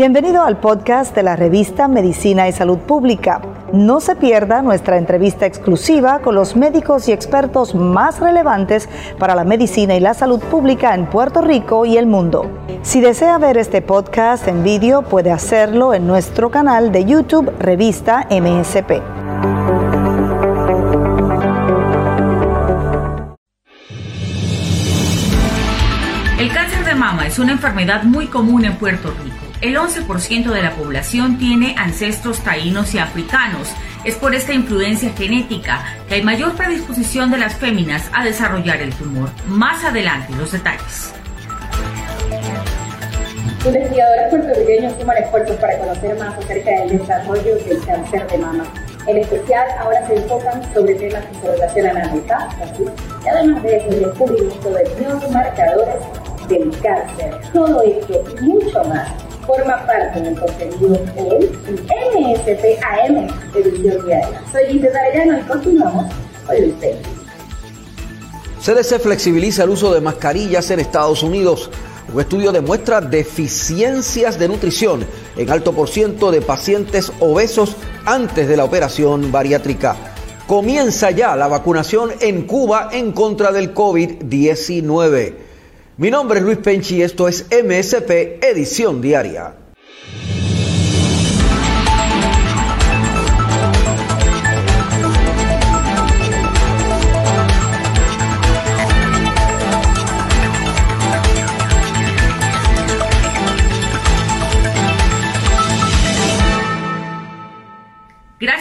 Bienvenido al podcast de la revista Medicina y Salud Pública. No se pierda nuestra entrevista exclusiva con los médicos y expertos más relevantes para la medicina y la salud pública en Puerto Rico y el mundo. Si desea ver este podcast en vídeo, puede hacerlo en nuestro canal de YouTube Revista MSP. El cáncer de mama es una enfermedad muy común en Puerto Rico el 11% de la población tiene ancestros taínos y africanos. Es por esta influencia genética que hay mayor predisposición de las féminas a desarrollar el tumor. Más adelante los detalles. Investigadores puertorriqueños suman esfuerzos para conocer más acerca del desarrollo del cáncer de mama. En especial, ahora se enfocan sobre temas que se relacionan a metástasis y además de eso, el descubrimiento de nuevos marcadores del cáncer. Todo esto y mucho más forma parte del contenido en MSP AM Edición Diaria. Soy Gisela Arellano y continuamos con usted. CDC flexibiliza el uso de mascarillas en Estados Unidos. Un estudio demuestra deficiencias de nutrición en alto por ciento de pacientes obesos antes de la operación bariátrica. Comienza ya la vacunación en Cuba en contra del COVID-19. Mi nombre es Luis Penchi y esto es MSP Edición Diaria.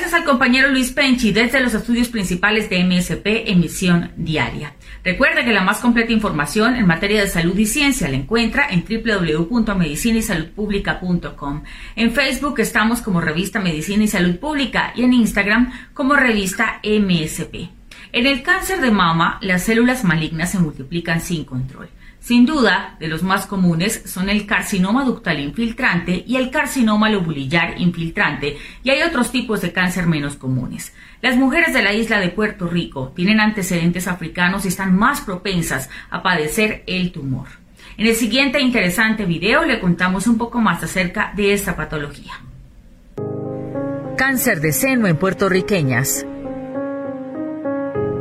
Gracias al compañero Luis Penchi desde los estudios principales de MSP Emisión Diaria. Recuerde que la más completa información en materia de salud y ciencia la encuentra en www.medicinaysaludpublica.com. En Facebook estamos como revista Medicina y Salud Pública y en Instagram como revista MSP. En el cáncer de mama, las células malignas se multiplican sin control. Sin duda, de los más comunes son el carcinoma ductal infiltrante y el carcinoma lobulillar infiltrante, y hay otros tipos de cáncer menos comunes. Las mujeres de la isla de Puerto Rico tienen antecedentes africanos y están más propensas a padecer el tumor. En el siguiente interesante video le contamos un poco más acerca de esta patología. Cáncer de seno en puertorriqueñas.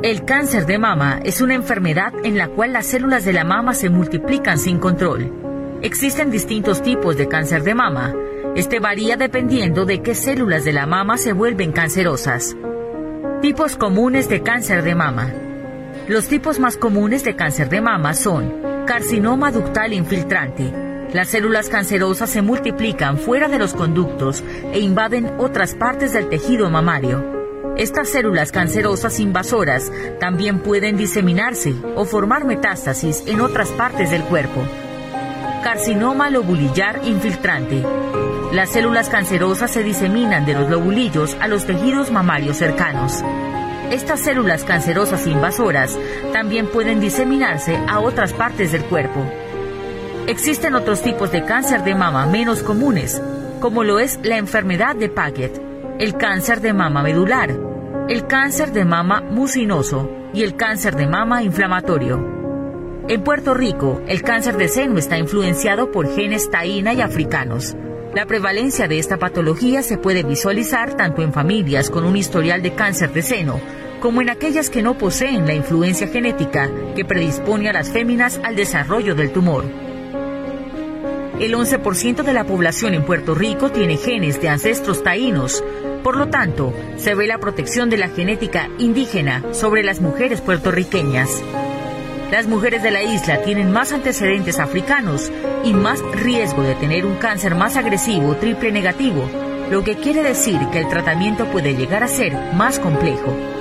El cáncer de mama es una enfermedad en la cual las células de la mama se multiplican sin control. Existen distintos tipos de cáncer de mama. Este varía dependiendo de qué células de la mama se vuelven cancerosas. Tipos comunes de cáncer de mama. Los tipos más comunes de cáncer de mama son carcinoma ductal infiltrante. Las células cancerosas se multiplican fuera de los conductos e invaden otras partes del tejido mamario. Estas células cancerosas invasoras también pueden diseminarse o formar metástasis en otras partes del cuerpo. Carcinoma lobulillar infiltrante. Las células cancerosas se diseminan de los lobulillos a los tejidos mamarios cercanos. Estas células cancerosas invasoras también pueden diseminarse a otras partes del cuerpo. Existen otros tipos de cáncer de mama menos comunes, como lo es la enfermedad de Paget, el cáncer de mama medular, el cáncer de mama mucinoso y el cáncer de mama inflamatorio. En Puerto Rico, el cáncer de seno está influenciado por genes taína y africanos. La prevalencia de esta patología se puede visualizar tanto en familias con un historial de cáncer de seno como en aquellas que no poseen la influencia genética que predispone a las féminas al desarrollo del tumor. El 11% de la población en Puerto Rico tiene genes de ancestros taínos, por lo tanto, se ve la protección de la genética indígena sobre las mujeres puertorriqueñas. Las mujeres de la isla tienen más antecedentes africanos y más riesgo de tener un cáncer más agresivo triple negativo, lo que quiere decir que el tratamiento puede llegar a ser más complejo.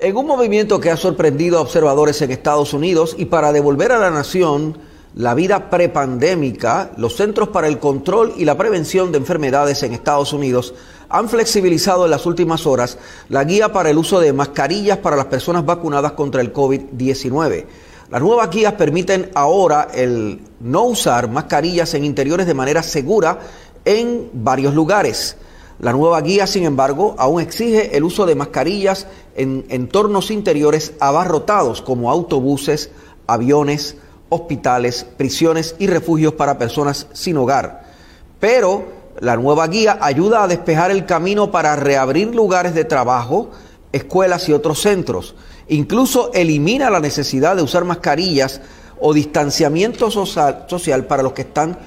En un movimiento que ha sorprendido a observadores en Estados Unidos y para devolver a la nación la vida prepandémica, los Centros para el Control y la Prevención de Enfermedades en Estados Unidos han flexibilizado en las últimas horas la guía para el uso de mascarillas para las personas vacunadas contra el COVID-19. Las nuevas guías permiten ahora el no usar mascarillas en interiores de manera segura en varios lugares. La nueva guía, sin embargo, aún exige el uso de mascarillas en entornos interiores abarrotados como autobuses, aviones, hospitales, prisiones y refugios para personas sin hogar. Pero la nueva guía ayuda a despejar el camino para reabrir lugares de trabajo, escuelas y otros centros. Incluso elimina la necesidad de usar mascarillas o distanciamiento social, para los que están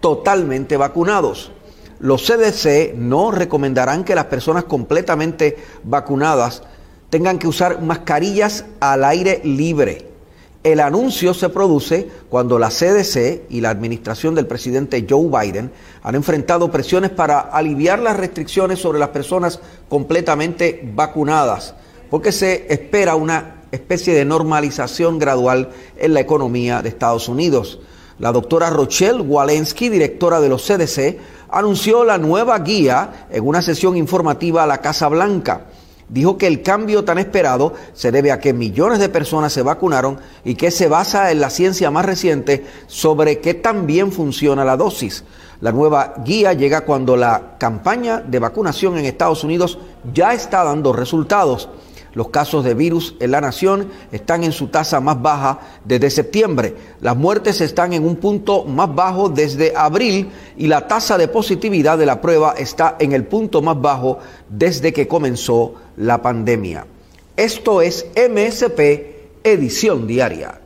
totalmente vacunados. Los CDC no recomendarán que las personas completamente vacunadas tengan que usar mascarillas al aire libre. El anuncio se produce cuando la CDC y la administración del presidente Joe Biden han enfrentado presiones para aliviar las restricciones sobre las personas completamente vacunadas, porque se espera una especie de normalización gradual en la economía de Estados Unidos. La doctora Rochelle Walensky, directora de los CDC, anunció la nueva guía en una sesión informativa a la Casa Blanca dijo que el cambio tan esperado se debe a que millones de personas se vacunaron y que se basa en la ciencia más reciente sobre qué tan bien funciona la dosis. La nueva guía llega cuando la campaña de vacunación en Estados Unidos ya está dando resultados. Los casos de virus en la nación están en su tasa más baja desde septiembre. Las muertes están en un punto más bajo desde abril y la tasa de positividad de la prueba está en el punto más bajo desde que comenzó la pandemia. Esto es MSP Edición Diaria.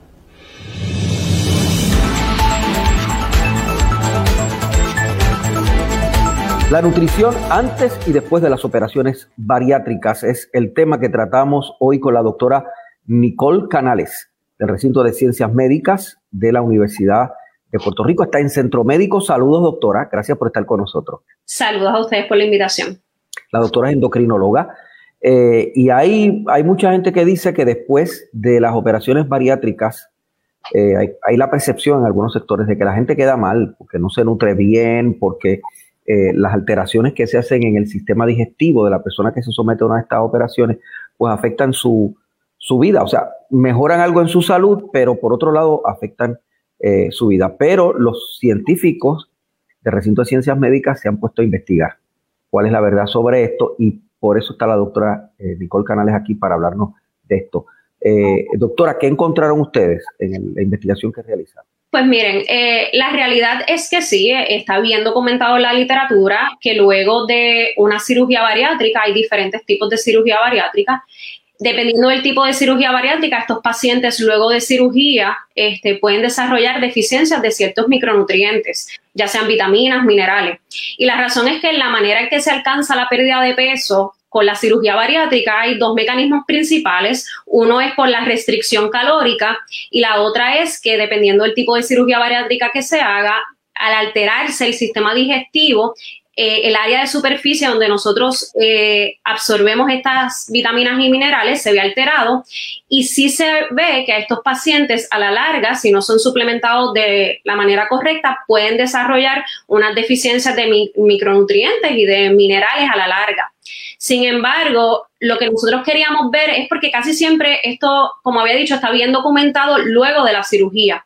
La nutrición antes y después de las operaciones bariátricas es el tema que tratamos hoy con la doctora Nicole Canales, del recinto de ciencias médicas de la Universidad de Puerto Rico. Está en Centro Médico. Saludos, doctora. Gracias por estar con nosotros. Saludos a ustedes por la invitación. La doctora es endocrinóloga. Eh, y hay, hay mucha gente que dice que después de las operaciones bariátricas, eh, hay, hay, la percepción en algunos sectores de que la gente queda mal, porque no se nutre bien, porque eh, las alteraciones que se hacen en el sistema digestivo de la persona que se somete a una de estas operaciones, pues afectan su, vida. O sea, mejoran algo en su salud, pero por otro lado afectan eh, su vida. Pero los científicos del recinto de ciencias médicas se han puesto a investigar cuál es la verdad sobre esto y por eso está la doctora eh, Nicole Canales aquí para hablarnos de esto. doctora, ¿qué encontraron ustedes en la investigación que realizaron? Pues miren, eh, la realidad es que sí, eh, está bien documentado en la literatura que luego de una cirugía bariátrica hay diferentes tipos de cirugía bariátrica. Dependiendo del tipo de cirugía bariátrica, estos pacientes luego de cirugía este, pueden desarrollar deficiencias de ciertos micronutrientes, ya sean vitaminas, minerales. Y la razón es que la manera en que se alcanza la pérdida de peso con la cirugía bariátrica hay dos mecanismos principales. Uno es por la restricción calórica y la otra es que dependiendo del tipo de cirugía bariátrica que se haga, al alterarse el sistema digestivo, eh, el área de superficie donde nosotros eh, absorbemos estas vitaminas y minerales se ve alterado y sí se ve que a estos pacientes a la larga, si no son suplementados de la manera correcta, pueden desarrollar unas deficiencias de micronutrientes y de minerales a la larga. Sin embargo, lo que nosotros queríamos ver es porque casi siempre esto, como había dicho, está bien documentado luego de la cirugía.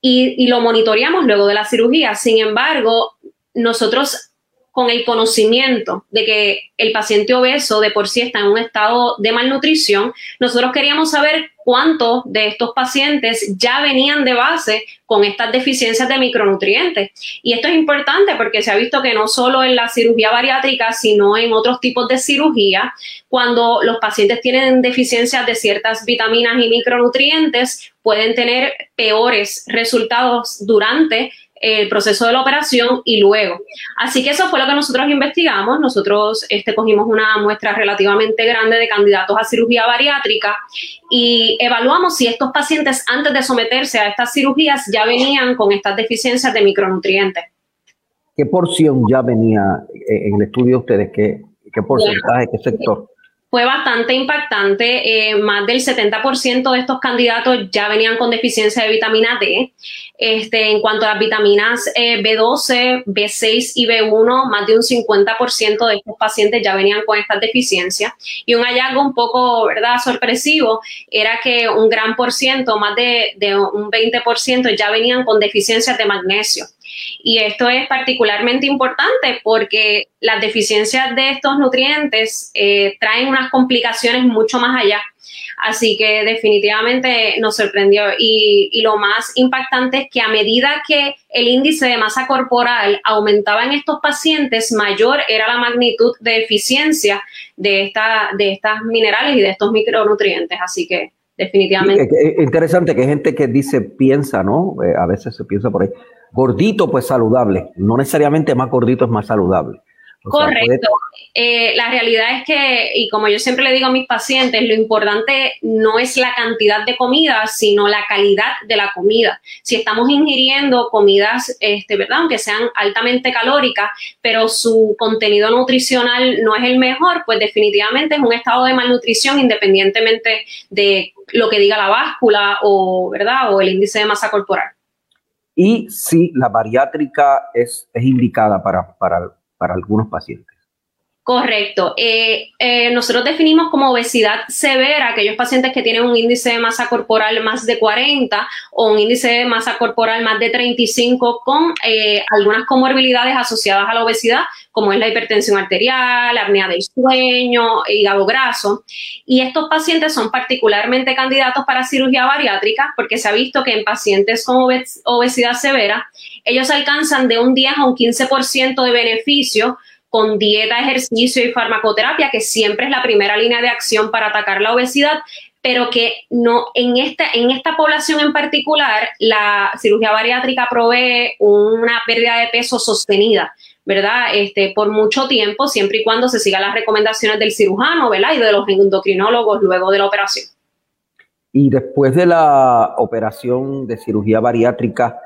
Y, lo monitoreamos luego de la cirugía. Sin embargo, nosotros con el conocimiento de que el paciente obeso de por sí está en un estado de malnutrición, nosotros queríamos saber cuántos de estos pacientes ya venían de base con estas deficiencias de micronutrientes. Y esto es importante porque se ha visto que no solo en la cirugía bariátrica, sino en otros tipos de cirugía, cuando los pacientes tienen deficiencias de ciertas vitaminas y micronutrientes, pueden tener peores resultados durante el proceso de la operación y luego. Así que eso fue lo que nosotros investigamos. Nosotros este, cogimos una muestra relativamente grande de candidatos a cirugía bariátrica y evaluamos si estos pacientes antes de someterse a estas cirugías ya venían con estas deficiencias de micronutrientes. ¿Qué porción ya venía en el estudio de ustedes? ¿Qué, qué porcentaje, qué sector? Fue bastante impactante. Eh, más del 70% de estos candidatos ya venían con deficiencia de vitamina D. Este, en cuanto a las vitaminas eh, B12, B6 y B1, más de un 50% de estos pacientes ya venían con estas deficiencias. Y un hallazgo un poco, ¿verdad?, sorpresivo era que un gran por ciento, más de, de un 20%, ya venían con deficiencias de magnesio. Y esto es particularmente importante porque las deficiencias de estos nutrientes eh, traen unas complicaciones mucho más allá. Así que definitivamente nos sorprendió. Y, lo más impactante es que a medida que el índice de masa corporal aumentaba en estos pacientes, mayor era la magnitud de eficiencia de, esta, de estas minerales y de estos micronutrientes. Así que definitivamente. Es interesante que gente que dice, piensa, ¿no? Eh, a veces se piensa por ahí, gordito pues saludable, no necesariamente más gordito es más saludable. Correcto. Eh, la realidad es que, y como yo siempre le digo a mis pacientes, lo importante no es la cantidad de comida, sino la calidad de la comida. Si estamos ingiriendo comidas, este, ¿verdad? Aunque sean altamente calóricas, pero su contenido nutricional no es el mejor, pues definitivamente es un estado de malnutrición independientemente de lo que diga la báscula o, ¿verdad? O el índice de masa corporal. Y si la bariátrica es, es indicada para, para para algunos pacientes. Correcto. Eh, eh, nosotros definimos como obesidad severa aquellos pacientes que tienen un índice de masa corporal más de 40 o un índice de masa corporal más de 35 con eh, algunas comorbilidades asociadas a la obesidad, como es la hipertensión arterial, la apnea del sueño, hígado graso. Y estos pacientes son particularmente candidatos para cirugía bariátrica porque se ha visto que en pacientes con obesidad severa, ellos alcanzan de un 10 a un 15% de beneficio con dieta, ejercicio y farmacoterapia, que siempre es la primera línea de acción para atacar la obesidad, pero que no en esta, en esta población en particular, la cirugía bariátrica provee una pérdida de peso sostenida. ¿verdad? Este, por mucho tiempo, siempre y cuando se sigan las recomendaciones del cirujano, ¿verdad? Y de los endocrinólogos luego de la operación. Y después de la operación de cirugía bariátrica,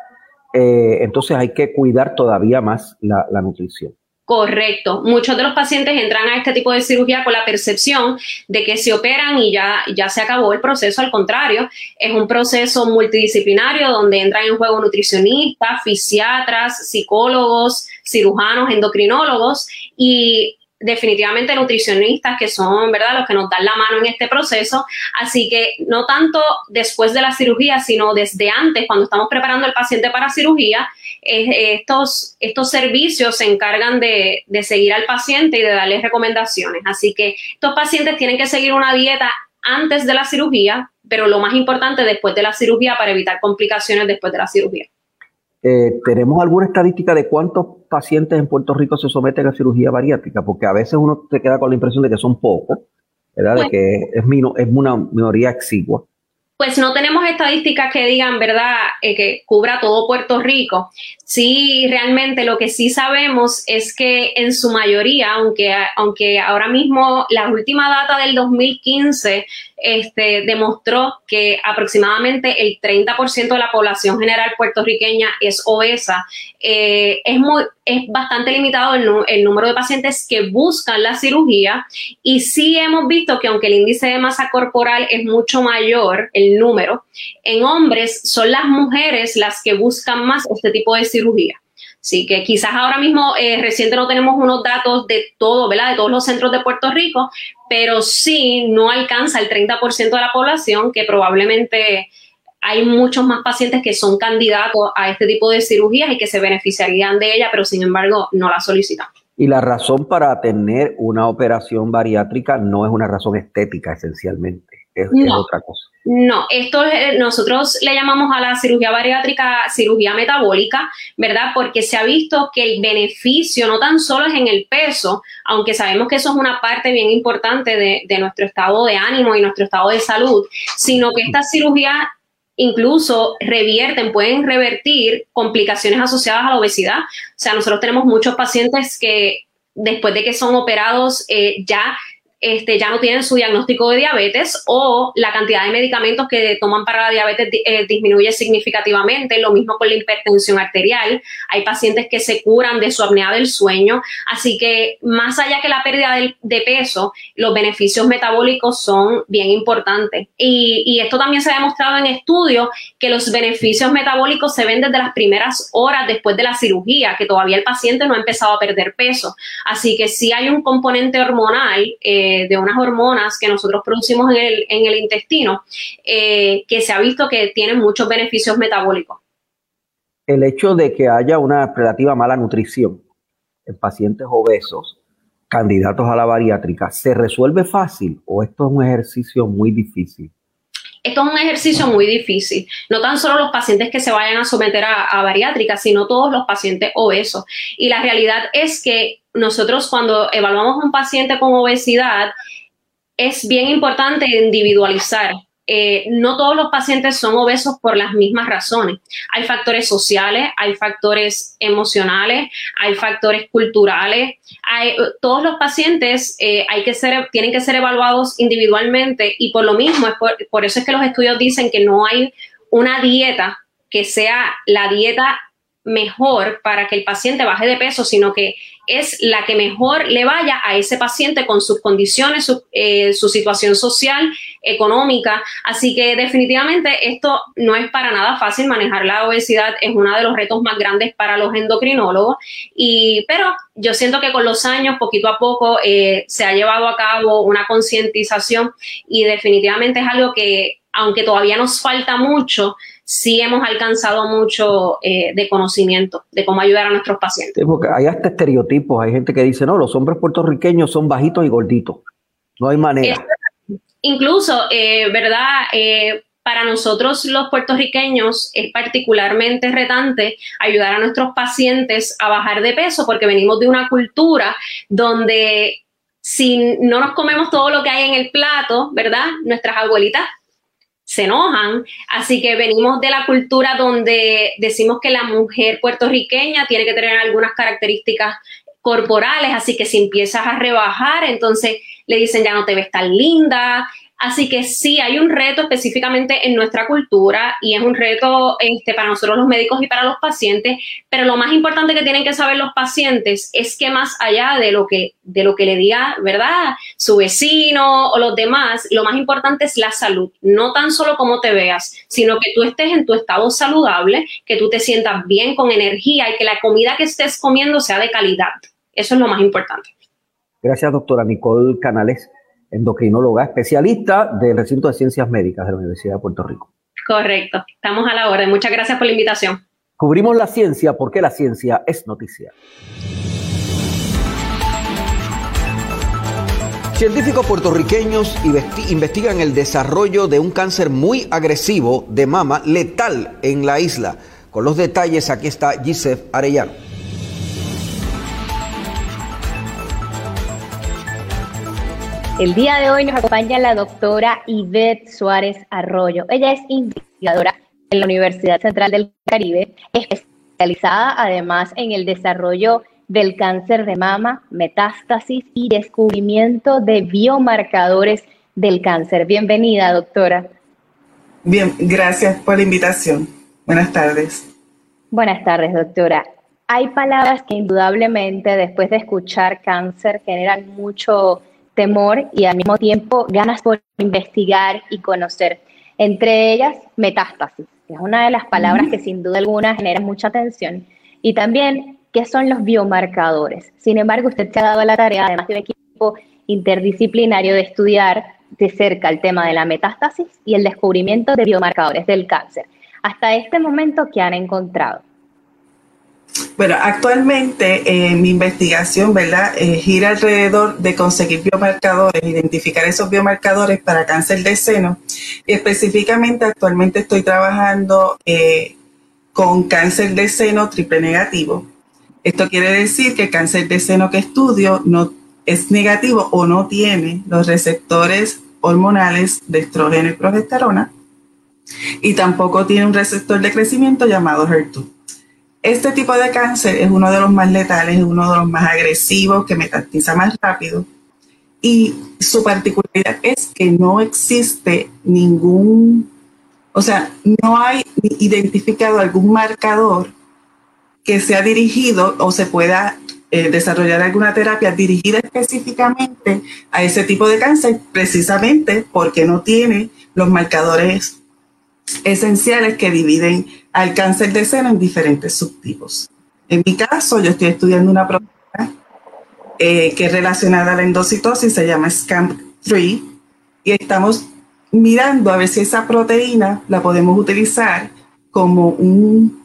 eh, entonces hay que cuidar todavía más la nutrición. Correcto. Muchos de los pacientes entran a este tipo de cirugía con la percepción de que se operan y ya, ya se acabó el proceso. Al contrario, es un proceso multidisciplinario donde entran en juego nutricionistas, fisiatras, psicólogos, cirujanos, endocrinólogos y definitivamente nutricionistas que son, ¿verdad?, los que nos dan la mano en este proceso. Así que no tanto después de la cirugía, sino desde antes, cuando estamos preparando al paciente para cirugía, estos, estos servicios se encargan de, de seguir al paciente y de darle recomendaciones. Así que estos pacientes tienen que seguir una dieta antes de la cirugía, pero lo más importante después de la cirugía para evitar complicaciones después de la cirugía. Eh, ¿Tenemos alguna estadística de cuántos pacientes en Puerto Rico se someten a cirugía bariátrica? Porque a veces uno se queda con la impresión de que son pocos, ¿verdad? de pues que es, es una minoría exigua pues no tenemos estadísticas que digan, ¿verdad?, eh, que cubra todo Puerto Rico. Sí, realmente lo que sí sabemos es que en su mayoría, aunque, aunque ahora mismo la última data del 2015 este, demostró que aproximadamente el 30% de la población general puertorriqueña es obesa. Eh, es, muy, es bastante limitado el, el, número de pacientes que buscan la cirugía y sí hemos visto que aunque el índice de masa corporal es mucho mayor, el número, en hombres son las mujeres las que buscan más este tipo de cirugía. Así que quizás ahora mismo eh, reciente no tenemos unos datos de todo, ¿verdad? De todos los centros de Puerto Rico, pero sí no alcanza el 30% de la población que probablemente hay muchos más pacientes que son candidatos a este tipo de cirugías y que se beneficiarían de ella, pero sin embargo no la solicitan. Y la razón para tener una operación bariátrica no es una razón estética esencialmente es, otra cosa. No, esto nosotros le llamamos a la cirugía bariátrica cirugía metabólica, ¿verdad? Porque se ha visto que el beneficio no tan solo es en el peso, aunque sabemos que eso es una parte bien importante de, de nuestro estado de ánimo y nuestro estado de salud, sino que esta cirugía incluso revierten, pueden revertir complicaciones asociadas a la obesidad. O sea, nosotros tenemos muchos pacientes que después de que son operados eh, ya este, ya no tienen su diagnóstico de diabetes o la cantidad de medicamentos que toman para la diabetes eh, disminuye significativamente. Lo mismo con la hipertensión arterial. Hay pacientes que se curan de su apnea del sueño. Así que más allá que la pérdida de, peso, los beneficios metabólicos son bien importantes. Y, y esto también se ha demostrado en estudios que los beneficios metabólicos se ven desde las primeras horas después de la cirugía, que todavía el paciente no ha empezado a perder peso. Así que sí hay un componente hormonal. Eh, de, unas hormonas que nosotros producimos en el, en el intestino, eh, que se ha visto que tienen muchos beneficios metabólicos. El hecho de que haya una relativa mala nutrición en pacientes obesos candidatos a la bariátrica, ¿se resuelve fácil o esto es un ejercicio muy difícil? Esto es un ejercicio muy difícil. No tan solo los pacientes que se vayan a someter a, bariátrica, sino todos los pacientes obesos. Y la realidad es que nosotros cuando evaluamos a un paciente con obesidad, es bien importante individualizar eh, no todos los pacientes son obesos por las mismas razones. Hay factores sociales, hay factores emocionales, hay factores culturales. Hay, todos los pacientes eh, tienen que ser evaluados individualmente y por lo mismo, por eso es que los estudios dicen que no hay una dieta que sea la dieta mejor para que el paciente baje de peso, sino que es la que mejor le vaya a ese paciente con sus condiciones, su, eh, situación social, económica. Así que definitivamente esto no es para nada fácil. Manejar la obesidad es uno de los retos más grandes para los endocrinólogos. Y, pero yo siento que con los años, poquito a poco, eh, se ha llevado a cabo una concientización y definitivamente es algo que, aunque todavía nos falta mucho, sí hemos alcanzado mucho eh, de conocimiento de cómo ayudar a nuestros pacientes. porque hay hasta estereotipos, hay gente que dice, no, los hombres puertorriqueños son bajitos y gorditos, no hay manera. incluso, eh, ¿verdad? Eh, para nosotros los puertorriqueños es particularmente retante ayudar a nuestros pacientes a bajar de peso porque venimos de una cultura donde si no nos comemos todo lo que hay en el plato, ¿verdad? Nuestras abuelitas se enojan. Así que venimos de la cultura donde decimos que la mujer puertorriqueña tiene que tener algunas características corporales, así que si empiezas a rebajar, entonces le dicen ya no te ves tan linda, Así que sí, hay un reto específicamente en nuestra cultura y es un reto este, para nosotros los médicos y para los pacientes, pero lo más importante que tienen que saber los pacientes es que más allá de lo que, de lo que le diga, ¿verdad? Su vecino o los demás, lo más importante es la salud, no tan solo cómo te veas, sino que tú estés en tu estado saludable, que tú te sientas bien con energía y que la comida que estés comiendo sea de calidad. Eso es lo más importante. Gracias, doctora Nicole Canales endocrinóloga especialista del recinto de ciencias médicas de la Universidad de Puerto Rico. Correcto, estamos a la orden. Muchas gracias por la invitación. Cubrimos la ciencia porque la ciencia es noticia. Científicos puertorriqueños investigan el desarrollo de un cáncer muy agresivo de mama letal en la isla. Con los detalles aquí está Gisef Arellano. El día de hoy nos acompaña la doctora Ivette Suárez Arroyo. Ella es investigadora en la Universidad Central del Caribe, especializada además en el desarrollo del cáncer de mama, metástasis y descubrimiento de biomarcadores del cáncer. Bienvenida, doctora. Bien, gracias por la invitación. Buenas tardes. Buenas tardes, doctora. Hay palabras que indudablemente después de escuchar cáncer generan mucho temor y al mismo tiempo ganas por investigar y conocer. Entre ellas, metástasis, que es una de las palabras que sin duda alguna genera mucha atención. Y también, ¿qué son los biomarcadores? Sin embargo, usted se ha dado la tarea, además de un equipo interdisciplinario, de estudiar de cerca el tema de la metástasis y el descubrimiento de biomarcadores del cáncer. Hasta este momento, ¿qué han encontrado? Bueno, actualmente eh, mi investigación, ¿verdad?, eh, gira alrededor de conseguir biomarcadores, identificar esos biomarcadores para cáncer de seno. Específicamente actualmente estoy trabajando eh, con cáncer de seno triple negativo. Esto quiere decir que el cáncer de seno que estudio no es negativo o no tiene los receptores hormonales de estrógeno y progesterona y tampoco tiene un receptor de crecimiento llamado HER2. Este tipo de cáncer es uno de los más letales, es uno de los más agresivos, que metatiza más rápido. Y su particularidad es que no existe ningún, o sea, no hay identificado algún marcador que sea dirigido o se pueda eh, desarrollar alguna terapia dirigida específicamente a ese tipo de cáncer, precisamente porque no tiene los marcadores esenciales que dividen al cáncer de seno en diferentes subtipos. En mi caso, yo estoy estudiando una proteína eh, que es relacionada a la endocitosis, se llama SCAMP3, y estamos mirando a ver si esa proteína la podemos utilizar como un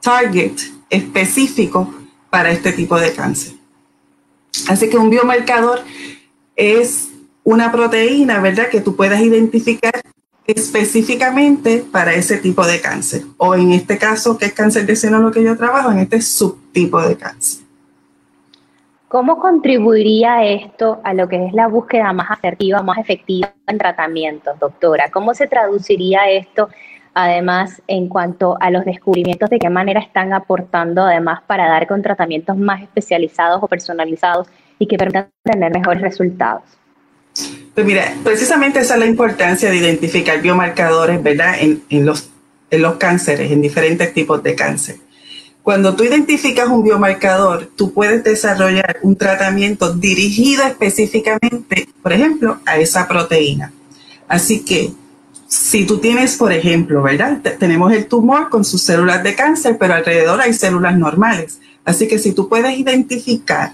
target específico para este tipo de cáncer. Así que un biomarcador es una proteína, ¿verdad?, que tú puedas identificar específicamente para ese tipo de cáncer. O en este caso, que es cáncer de seno lo que yo trabajo, en este subtipo de cáncer. ¿Cómo contribuiría esto a lo que es la búsqueda más asertiva, más efectiva en tratamientos, doctora? ¿Cómo se traduciría esto, además, en cuanto a los descubrimientos, de qué manera están aportando, además, para dar con tratamientos más especializados o personalizados y que permitan tener mejores resultados? Pues mira, precisamente esa es la importancia de identificar biomarcadores, ¿verdad? En, los, en los cánceres, en diferentes tipos de cáncer. Cuando tú identificas un biomarcador, tú puedes desarrollar un tratamiento dirigido específicamente, por ejemplo, a esa proteína. Así que si tú tienes, por ejemplo, ¿verdad? tenemos el tumor con sus células de cáncer, pero alrededor hay células normales. Así que si tú puedes identificar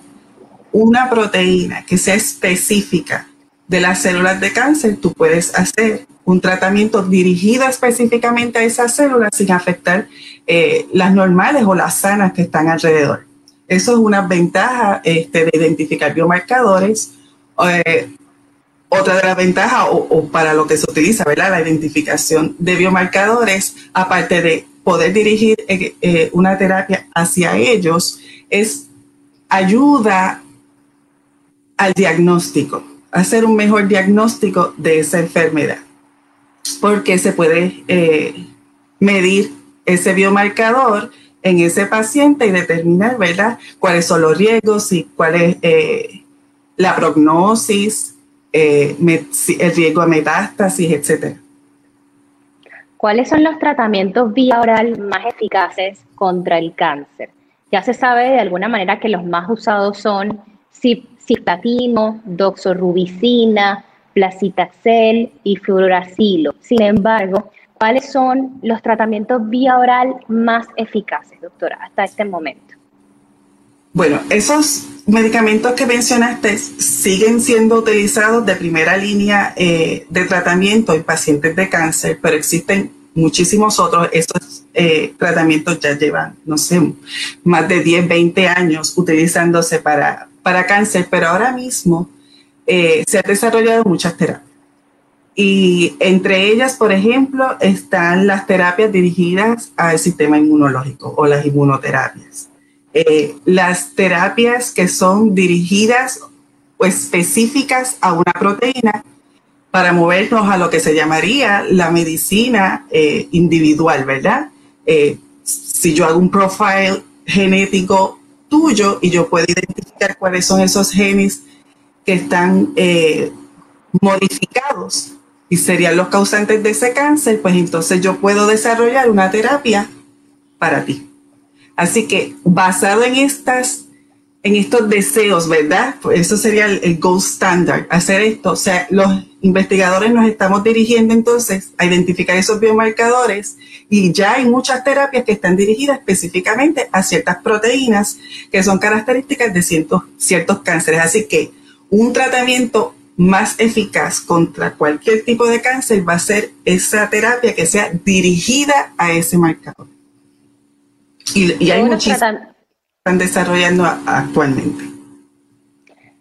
una proteína que sea específica de las células de cáncer, tú puedes hacer un tratamiento dirigido específicamente a esas células sin afectar eh, las normales o las sanas que están alrededor. Eso es una ventaja este, de identificar biomarcadores. Eh, otra de las ventajas, o, para lo que se utiliza, ¿verdad? La identificación de biomarcadores, aparte de poder dirigir eh, una terapia hacia ellos, es ayuda al diagnóstico hacer un mejor diagnóstico de esa enfermedad, porque se puede eh, medir ese biomarcador en ese paciente y determinar, ¿verdad?, cuáles son los riesgos y cuál es eh, la prognosis, eh, el riesgo de metástasis, etcétera. ¿Cuáles son los tratamientos vía oral más eficaces contra el cáncer? Ya se sabe de alguna manera que los más usados son cisplatino, doxorubicina, placitaxel y fluoracilo. Sin embargo, ¿cuáles son los tratamientos vía oral más eficaces, doctora, hasta este momento? Bueno, esos medicamentos que mencionaste siguen siendo utilizados de primera línea eh, de tratamiento en pacientes de cáncer, pero existen muchísimos otros. Esos eh, tratamientos ya llevan, no sé, más de 10, 20 años utilizándose para, para cáncer, pero ahora mismo eh, se han desarrollado muchas terapias. Y entre ellas, por ejemplo, están las terapias dirigidas al sistema inmunológico o las inmunoterapias. Eh, las terapias que son dirigidas o específicas a una proteína para movernos a lo que se llamaría la medicina eh, individual, ¿verdad? si yo hago un profile genético tuyo y yo puedo identificar cuáles son esos genes que están eh, modificados y serían los causantes de ese cáncer, pues entonces yo puedo desarrollar una terapia para ti. Así que basado en estas en estos deseos, ¿verdad? Pues eso sería el, el, gold standard, hacer esto. O sea, los investigadores nos estamos dirigiendo entonces a identificar esos biomarcadores y ya hay muchas terapias que están dirigidas específicamente a ciertas proteínas que son características de ciertos, ciertos cánceres. Así que un tratamiento más eficaz contra cualquier tipo de cáncer va a ser esa terapia que sea dirigida a ese marcador. Y, y hay muchísimas están desarrollando actualmente.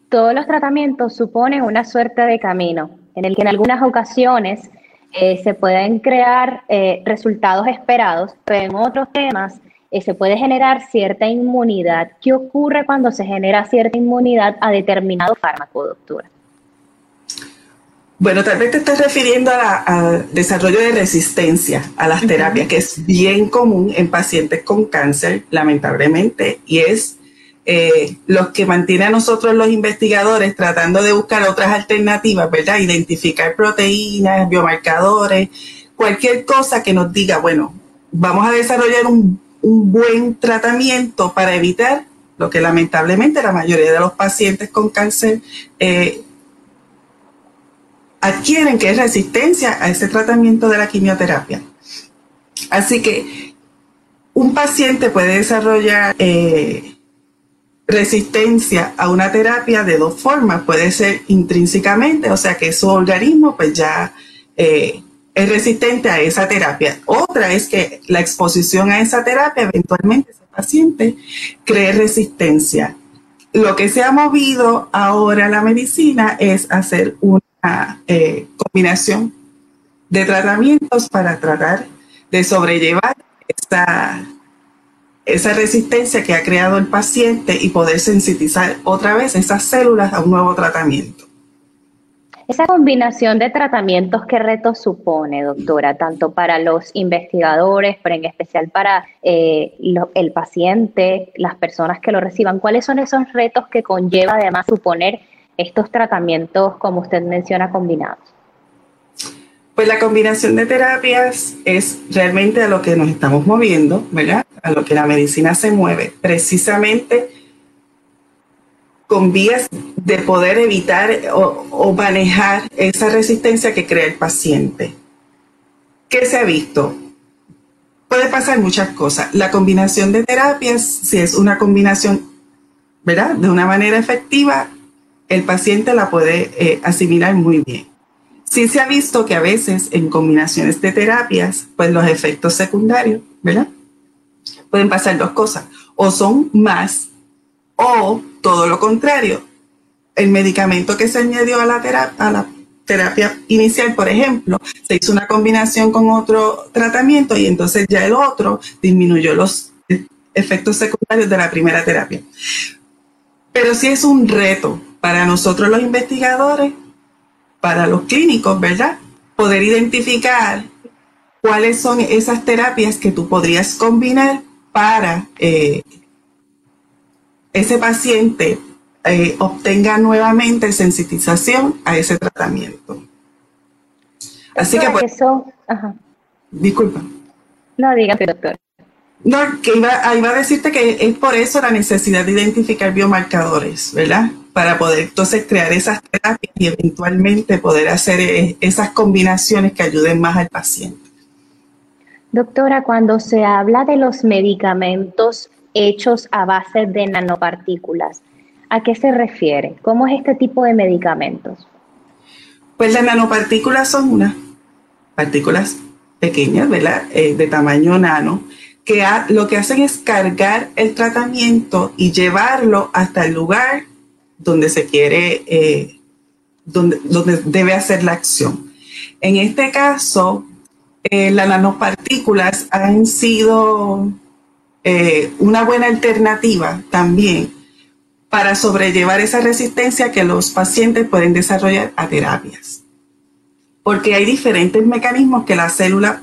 Todos los tratamientos suponen una suerte de camino en el que en algunas ocasiones eh, se pueden crear eh, resultados esperados, pero en otros temas eh, se puede generar cierta inmunidad. ¿Qué ocurre cuando se genera cierta inmunidad a determinado fármaco, doctora? Bueno, tal vez te estás refiriendo al desarrollo de resistencia a las terapias, que es bien común en pacientes con cáncer, lamentablemente, y es eh, lo que mantiene a nosotros los investigadores tratando de buscar otras alternativas, ¿verdad? Identificar proteínas, biomarcadores, cualquier cosa que nos diga, bueno, vamos a desarrollar un, buen tratamiento para evitar lo que lamentablemente la mayoría de los pacientes con cáncer eh, adquieren, que es resistencia a ese tratamiento de la quimioterapia. Así que un paciente puede desarrollar eh, resistencia a una terapia de dos formas. Puede ser intrínsecamente, o sea que su organismo pues ya eh, es resistente a esa terapia. Otra es que la exposición a esa terapia eventualmente ese paciente cree resistencia lo que se ha movido ahora la medicina es hacer una eh, combinación de tratamientos para tratar de sobrellevar esa, esa resistencia que ha creado el paciente y poder sensibilizar otra vez esas células a un nuevo tratamiento. Esa combinación de tratamientos, ¿qué retos supone, doctora? Tanto para los investigadores, pero en especial para eh, el paciente, las personas que lo reciban. ¿Cuáles son esos retos que conlleva además suponer estos tratamientos, como usted menciona, combinados? Pues la combinación de terapias es realmente a lo que nos estamos moviendo, ¿verdad? A lo que la medicina se mueve, precisamente con vías de poder evitar o, manejar esa resistencia que crea el paciente. ¿Qué se ha visto? Puede pasar muchas cosas. La combinación de terapias, si es una combinación, ¿verdad? De una manera efectiva, el paciente la puede eh, asimilar muy bien. Sí se ha visto que a veces en combinaciones de terapias, pues los efectos secundarios, ¿verdad? Pueden pasar dos cosas. O son más o todo lo contrario. El medicamento que se añadió a la, terapia, a la terapia inicial, por ejemplo, se hizo una combinación con otro tratamiento y entonces ya el otro disminuyó los efectos secundarios de la primera terapia. Pero sí es un reto para nosotros los investigadores para los clínicos, ¿verdad? Poder identificar cuáles son esas terapias que tú podrías combinar para eh, ese paciente eh, obtenga nuevamente sensitización a ese tratamiento. Así que, pues, eso, disculpa. No, dígame, doctor. No, que iba, iba, a decirte que es por eso la necesidad de identificar biomarcadores, ¿verdad? Para poder entonces crear esas terapias y eventualmente poder hacer eh, esas combinaciones que ayuden más al paciente. Doctora, cuando se habla de los medicamentos hechos a base de nanopartículas, ¿a qué se refiere? ¿Cómo es este tipo de medicamentos? Pues las nanopartículas son unas partículas pequeñas, ¿verdad? Eh, de tamaño nano, que lo que hacen es cargar el tratamiento y llevarlo hasta el lugar donde se quiere, eh, donde, donde, debe hacer la acción. En este caso, eh, las nanopartículas han sido eh, una buena alternativa también para sobrellevar esa resistencia que los pacientes pueden desarrollar a terapias. Porque hay diferentes mecanismos que la célula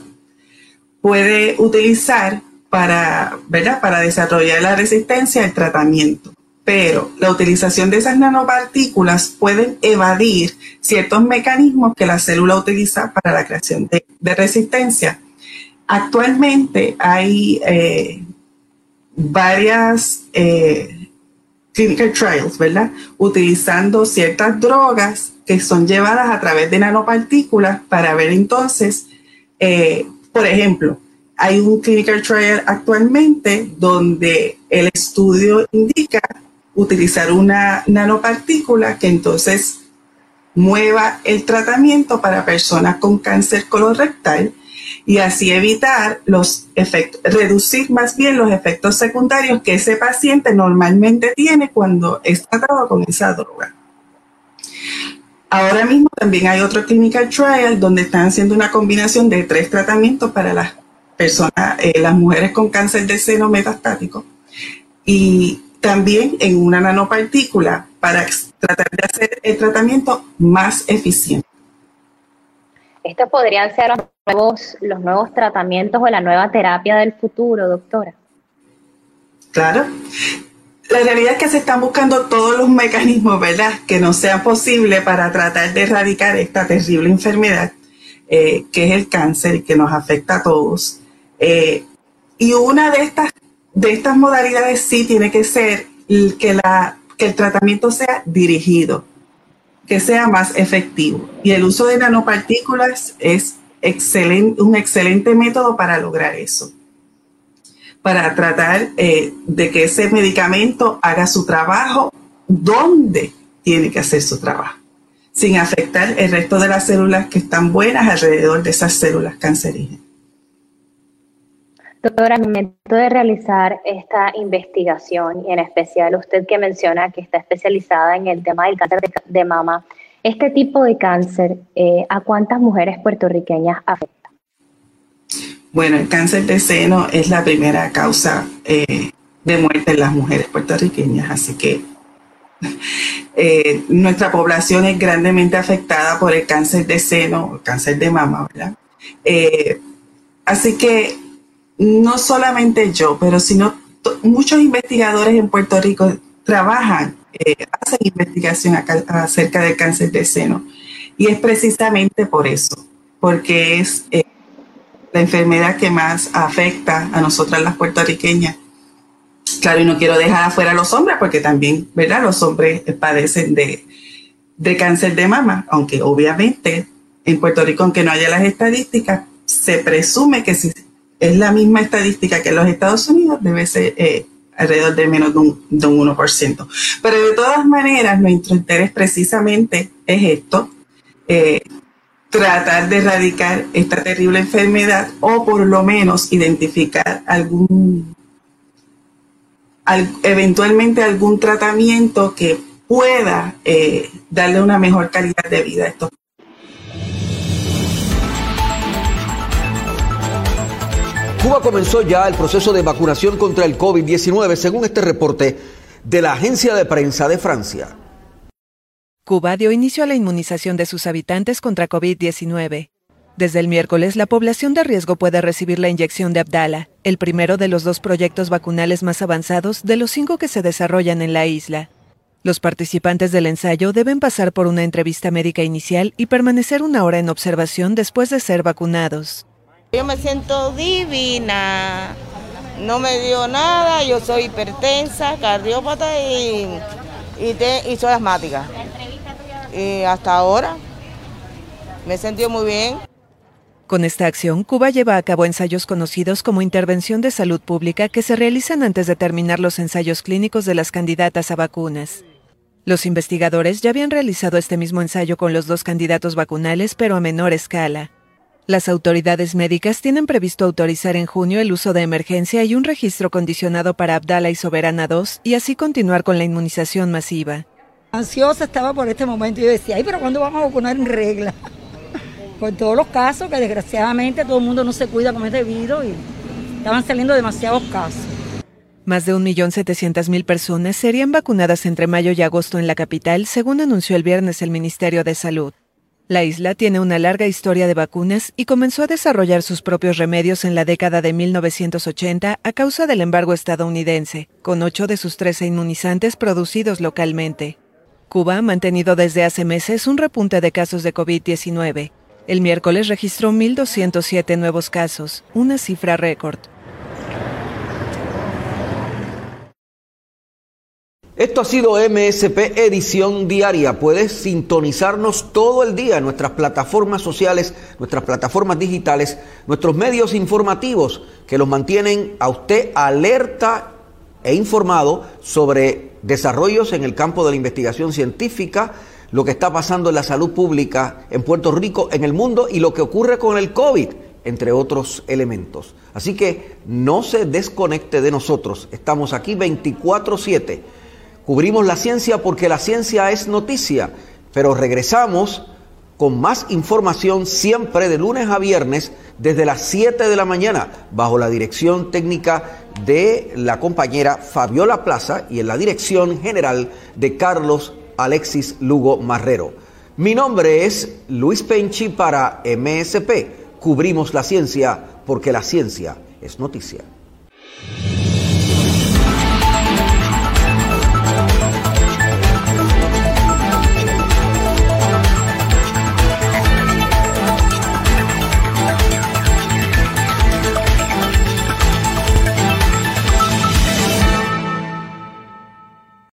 puede utilizar para, ¿verdad? para desarrollar la resistencia al tratamiento. Pero la utilización de esas nanopartículas pueden evadir ciertos mecanismos que la célula utiliza para la creación de, resistencia. Actualmente hay eh, varias eh, clinical trials, ¿verdad? Utilizando ciertas drogas que son llevadas a través de nanopartículas para ver entonces, eh, por ejemplo, hay un clinical trial actualmente donde el estudio indica utilizar una nanopartícula que entonces mueva el tratamiento para personas con cáncer colorectal y así evitar los efectos, reducir más bien los efectos secundarios que ese paciente normalmente tiene cuando es tratado con esa droga. Ahora mismo también hay otro clinical trial donde están haciendo una combinación de tres tratamientos para las personas, eh, las mujeres con cáncer de seno metastático y también en una nanopartícula para tratar de hacer el tratamiento más eficiente. Estos podrían ser los nuevos, los nuevos tratamientos o la nueva terapia del futuro, doctora. Claro. La realidad es que se están buscando todos los mecanismos, ¿verdad?, que no sean posibles para tratar de erradicar esta terrible enfermedad eh, que es el cáncer y que nos afecta a todos. Eh, y una de estas, de estas modalidades sí tiene que ser que, el tratamiento sea dirigido, que sea más efectivo. Y el uso de nanopartículas es un excelente método para lograr eso, para tratar eh, de que ese medicamento haga su trabajo donde tiene que hacer su trabajo, sin afectar el resto de las células que están buenas alrededor de esas células cancerígenas. Doctora, al momento de realizar esta investigación, y en especial usted que menciona que está especializada en el tema del cáncer de, mama, este tipo de cáncer, eh, ¿a cuántas mujeres puertorriqueñas afecta? Bueno, el cáncer de seno es la primera causa eh, de muerte en las mujeres puertorriqueñas, así que eh, nuestra población es grandemente afectada por el cáncer de seno, el cáncer de mama, ¿verdad? así que no solamente yo, pero sino muchos investigadores en Puerto Rico trabajan, eh, hacen investigación acerca del cáncer de seno. Y es precisamente por eso, porque es eh, la enfermedad que más afecta a nosotras las puertorriqueñas. Claro, y no quiero dejar afuera a los hombres, porque también, ¿verdad? Los hombres padecen de, de cáncer de mama, aunque obviamente en Puerto Rico, aunque no haya las estadísticas, se presume que si es la misma estadística que en los Estados Unidos, debe ser eh, alrededor de menos de un, 1%. Pero de todas maneras, nuestro interés precisamente es esto, eh, tratar de erradicar esta terrible enfermedad o por lo menos identificar algún, eventualmente algún tratamiento que pueda eh, darle una mejor calidad de vida a estos Cuba comenzó ya el proceso de vacunación contra el COVID-19, según este reporte de la agencia de prensa de Francia. Cuba dio inicio a la inmunización de sus habitantes contra COVID-19. Desde el miércoles, la población de riesgo puede recibir la inyección de Abdala, el primero de los dos proyectos vacunales más avanzados de los cinco que se desarrollan en la isla. Los participantes del ensayo deben pasar por una entrevista médica inicial y permanecer una hora en observación después de ser vacunados. Yo me siento divina, no me dio nada, yo soy hipertensa, cardiópata y, y, soy asmática. Y hasta ahora me he sentido muy bien. Con esta acción, Cuba lleva a cabo ensayos conocidos como intervención de salud pública que se realizan antes de terminar los ensayos clínicos de las candidatas a vacunas. Los investigadores ya habían realizado este mismo ensayo con los dos candidatos vacunales, pero a menor escala. Las autoridades médicas tienen previsto autorizar en junio el uso de emergencia y un registro condicionado para Abdala y Soberana 2 y así continuar con la inmunización masiva. Ansiosa estaba por este momento y yo decía, ay, pero ¿cuándo vamos a vacunar en regla? con todos los casos que desgraciadamente todo el mundo no se cuida como es debido y estaban saliendo demasiados casos. Más de 1.700.000 personas serían vacunadas entre mayo y agosto en la capital, según anunció el viernes el Ministerio de Salud. La isla tiene una larga historia de vacunas y comenzó a desarrollar sus propios remedios en la década de 1980 a causa del embargo estadounidense, con ocho de sus 13 inmunizantes producidos localmente. Cuba ha mantenido desde hace meses un repunte de casos de COVID-19. El miércoles registró 1.207 nuevos casos, una cifra récord. Esto ha sido MSP Edición Diaria. Puedes sintonizarnos todo el día en nuestras plataformas sociales, nuestras plataformas digitales, nuestros medios informativos que los mantienen a usted alerta e informado sobre desarrollos en el campo de la investigación científica, lo que está pasando en la salud pública en Puerto Rico, en el mundo y lo que ocurre con el COVID, entre otros elementos. Así que no se desconecte de nosotros. Estamos aquí 24/7 Cubrimos la ciencia porque la ciencia es noticia, pero regresamos con más información siempre de lunes a viernes desde las 7 de la mañana bajo la dirección técnica de la compañera Fabiola Plaza y en la dirección general de Carlos Alexis Lugo Marrero. Mi nombre es Luis Penchi para MSP. Cubrimos la ciencia porque la ciencia es noticia.